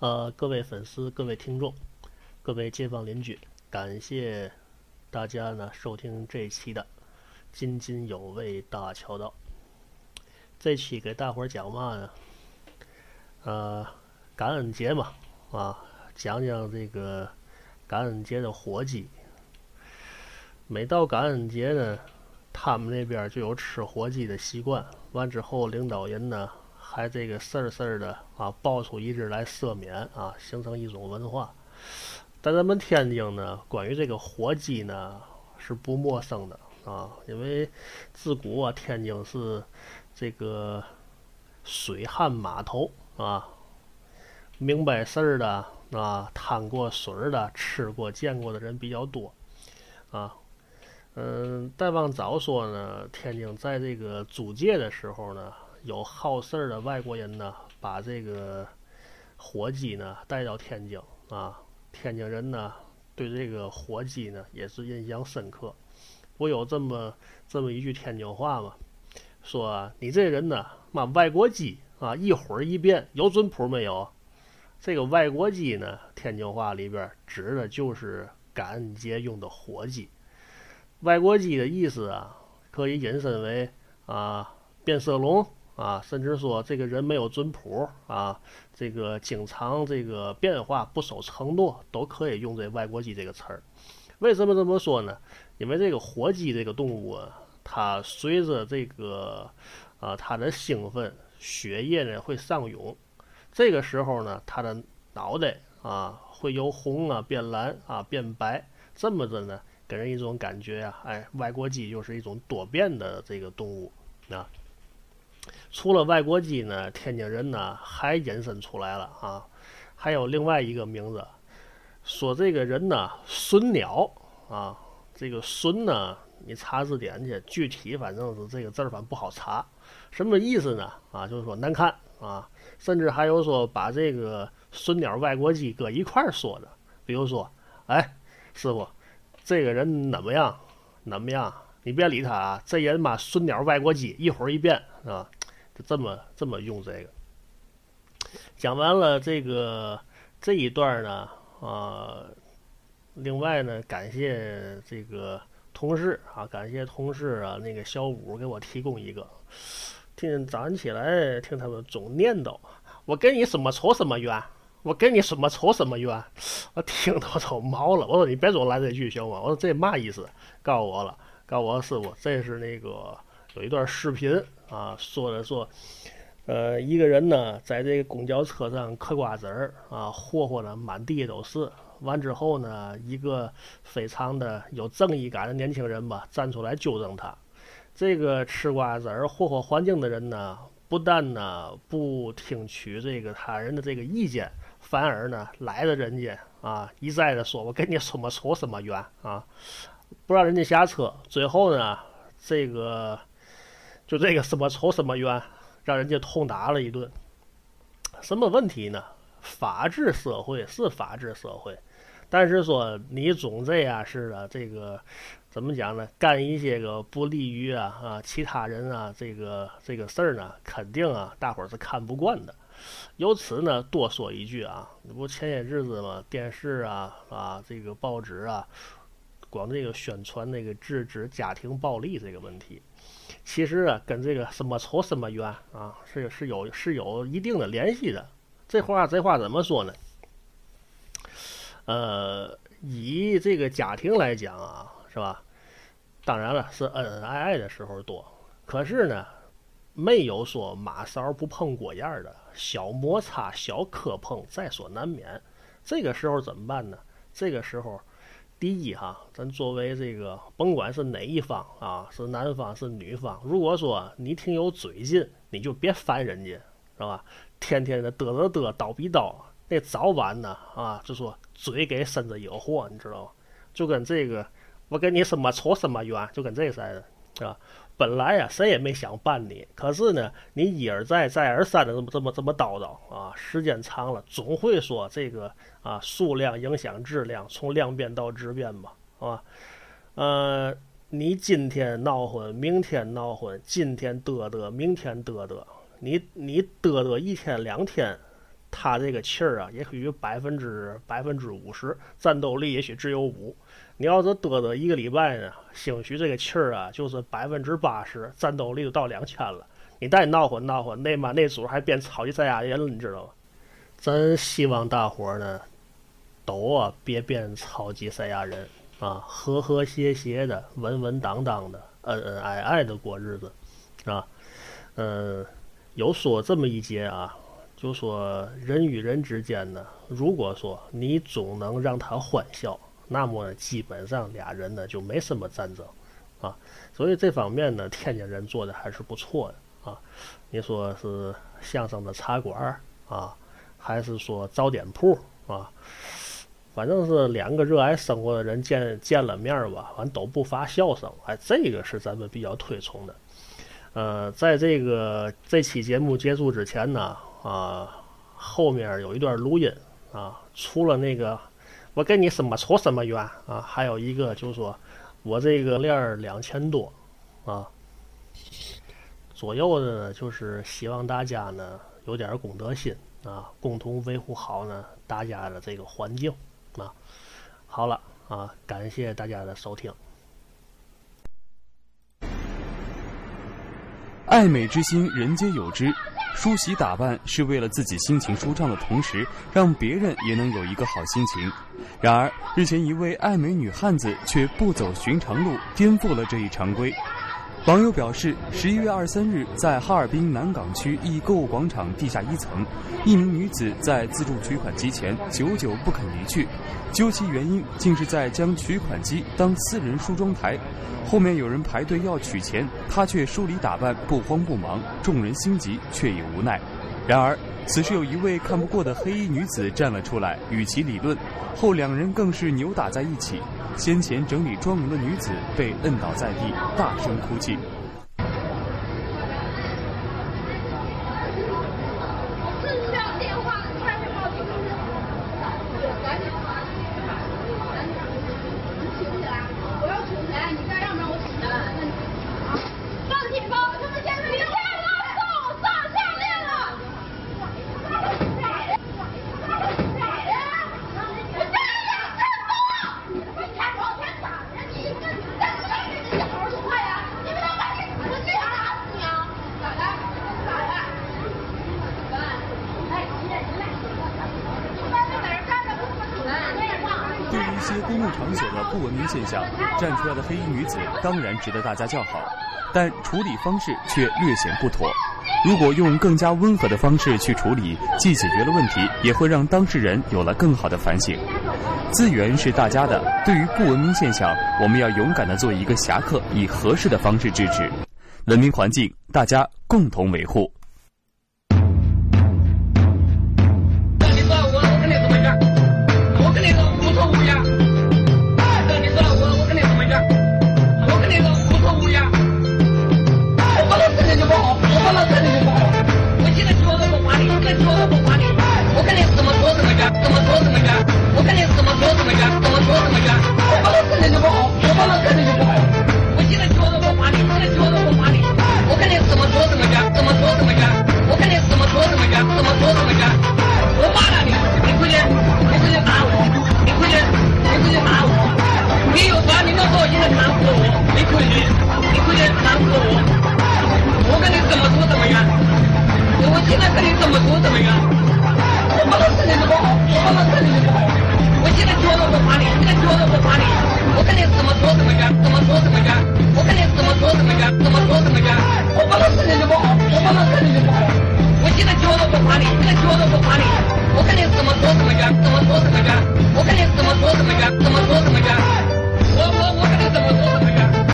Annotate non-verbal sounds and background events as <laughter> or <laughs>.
呃，各位粉丝、各位听众、各位街坊邻居，感谢大家呢收听这一期的津津有味大桥道。这期给大伙儿讲嘛呢？呃，感恩节嘛，啊，讲讲这个感恩节的火鸡。每到感恩节呢，他们那边就有吃火鸡的习惯。完之后，领导人呢还这个事儿事儿的啊，爆出一只来赦免啊，形成一种文化。在咱们天津呢，关于这个火鸡呢是不陌生的啊，因为自古啊，天津是这个水旱码头啊，明白事儿的啊，趟过水的，吃过见过的人比较多啊。嗯，再往早说呢，天津在这个租界的时候呢，有好事儿的外国人呢，把这个火鸡呢带到天津啊，天津人呢对这个火鸡呢也是印象深刻。我有这么这么一句天津话吗，说你这人呢，妈外国鸡啊，一会儿一变，有准谱没有？这个外国鸡呢，天津话里边指的就是感恩节用的火鸡。外国鸡的意思啊，可以引申为啊变色龙啊，甚至说这个人没有准谱啊，这个经常这个变化不守承诺，都可以用这外国鸡这个词儿。为什么这么说呢？因为这个火鸡这个动物啊，它随着这个啊它的兴奋，血液呢会上涌，这个时候呢，它的脑袋啊会由红啊变蓝啊变白，这么着呢。给人一种感觉呀，哎，外国鸡就是一种多变的这个动物啊。除了外国鸡呢，天津人呢还引申出来了啊，还有另外一个名字，说这个人呢损鸟啊。这个损呢，你查字典去，具体反正是这个字儿反正不好查，什么意思呢？啊，就是说难看啊，甚至还有说把这个损鸟外国鸡搁一块儿说的，比如说，哎，师傅。这个人怎么样？怎么样？你别理他啊！这人嘛，孙鸟外国鸡，一会儿一变啊，就这么这么用这个。讲完了这个这一段呢，啊，另外呢，感谢这个同事啊，感谢同事啊，那个小五给我提供一个。听早上起来听他们总念叨，我跟你什么仇什么冤。我跟你什么仇什么冤，我听都都毛了。我说你别总来这句行吗？我说这嘛意思？告诉我了，告诉我师傅，这是那个有一段视频啊，说的说，呃，一个人呢在这个公交车上嗑瓜子儿啊，霍霍的满地都是。完之后呢，一个非常的有正义感的年轻人吧，站出来纠正他。这个吃瓜子儿霍霍环境的人呢，不但呢不听取这个他人的这个意见。反而呢，来了人家啊，一再的说，我跟你什么仇什么冤啊，不让人家下车。最后呢，这个就这个什么仇什么冤，让人家痛打了一顿。什么问题呢？法治社会是法治社会，但是说你总这样似的，这个怎么讲呢？干一些个不利于啊啊其他人啊这个这个事儿呢，肯定啊大伙儿是看不惯的。由此呢，多说一句啊，这不前些日子嘛，电视啊啊，这个报纸啊，光这个宣传那个制止家庭暴力这个问题，其实啊，跟这个什么仇什么怨啊，是是有是有一定的联系的。这话这话怎么说呢？呃，以这个家庭来讲啊，是吧？当然了，是恩恩爱爱的时候多，可是呢。没有说马勺不碰锅沿的小摩擦、小磕碰在所难免。这个时候怎么办呢？这个时候，第一哈，咱作为这个，甭管是哪一方啊，是男方是女方，如果说你挺有嘴劲，你就别烦人家，是吧？天天的嘚嘚嘚，叨逼叨，那早晚呢啊，就说嘴给身子惹祸，你知道吗？就跟这个，我跟你什么仇什么怨，就跟这似的，是吧？本来呀，谁也没想办你，可是呢，你一而再、再而三的这么、这么、这么叨叨啊，时间长了，总会说这个啊，数量影响质量，从量变到质变吧，好吧？呃，你今天闹混，明天闹混，今天嘚嘚，明天嘚嘚，你你嘚嘚一天两天，他这个气儿啊，也许百分之百分之五十，战斗力也许只有五。你要是嘚嘚一个礼拜呢，兴许这个气儿啊，就是百分之八十，战斗力就到两千了。你再闹混闹混，那妈那组还变超级赛亚人了，你知道吗？咱希望大伙儿呢，都啊别变超级赛亚人啊，和和谐谐的、稳稳当当的、恩恩爱爱的过日子啊。嗯，有说这么一节啊，就说人与人之间呢，如果说你总能让他欢笑。那么基本上俩人呢就没什么战争，啊，所以这方面呢 <laughs> 天津人做的还是不错的啊。你说是相声的茶馆啊，还是说早点铺啊，反正是两个热爱生活的人见见了面吧，反正都不乏笑声。哎，这个是咱们比较推崇的。呃，在这个这期节目结束之前呢，啊，后面有一段录音啊，除了那个。我跟你什么仇什么冤啊！还有一个就是说，我这个链儿两千多啊左右的，就是希望大家呢有点公德心啊，共同维护好呢大家的这个环境啊。好了啊，感谢大家的收听。爱美之心，人皆有之。梳洗打扮是为了自己心情舒畅的同时，让别人也能有一个好心情。然而，日前一位爱美女汉子却不走寻常路，颠覆了这一常规。网友表示，十一月二十三日，在哈尔滨南岗区一购物广场地下一层，一名女子在自助取款机前久久不肯离去，究其原因，竟是在将取款机当私人梳妆台。后面有人排队要取钱，她却梳理打扮，不慌不忙，众人心急，却也无奈。然而，此时有一位看不过的黑衣女子站了出来，与其理论，后两人更是扭打在一起。先前整理妆容的女子被摁倒在地，大声哭泣。些公共场所的不文明现象，站出来的黑衣女子当然值得大家叫好，但处理方式却略显不妥。如果用更加温和的方式去处理，既解决了问题，也会让当事人有了更好的反省。资源是大家的，对于不文明现象，我们要勇敢地做一个侠客，以合适的方式制止。文明环境，大家共同维护。出去，你不仅拦不我，我跟你怎么说怎么冤，我现在跟你怎么说怎么冤，我不能是你的包，我不能是你的包，我现在说都不还你，现在说都不还你，我跟你怎么说怎么冤，怎么说怎么冤，我跟你怎么说怎么冤，怎么说怎么冤，我不能是你的包，我不能是你的包，我现在说都不还你，现在说都不还你，我跟你怎么说怎么冤，怎么说怎么冤，我跟你怎么说怎么冤，怎么说怎么冤。我我我跟你怎么说怎么样？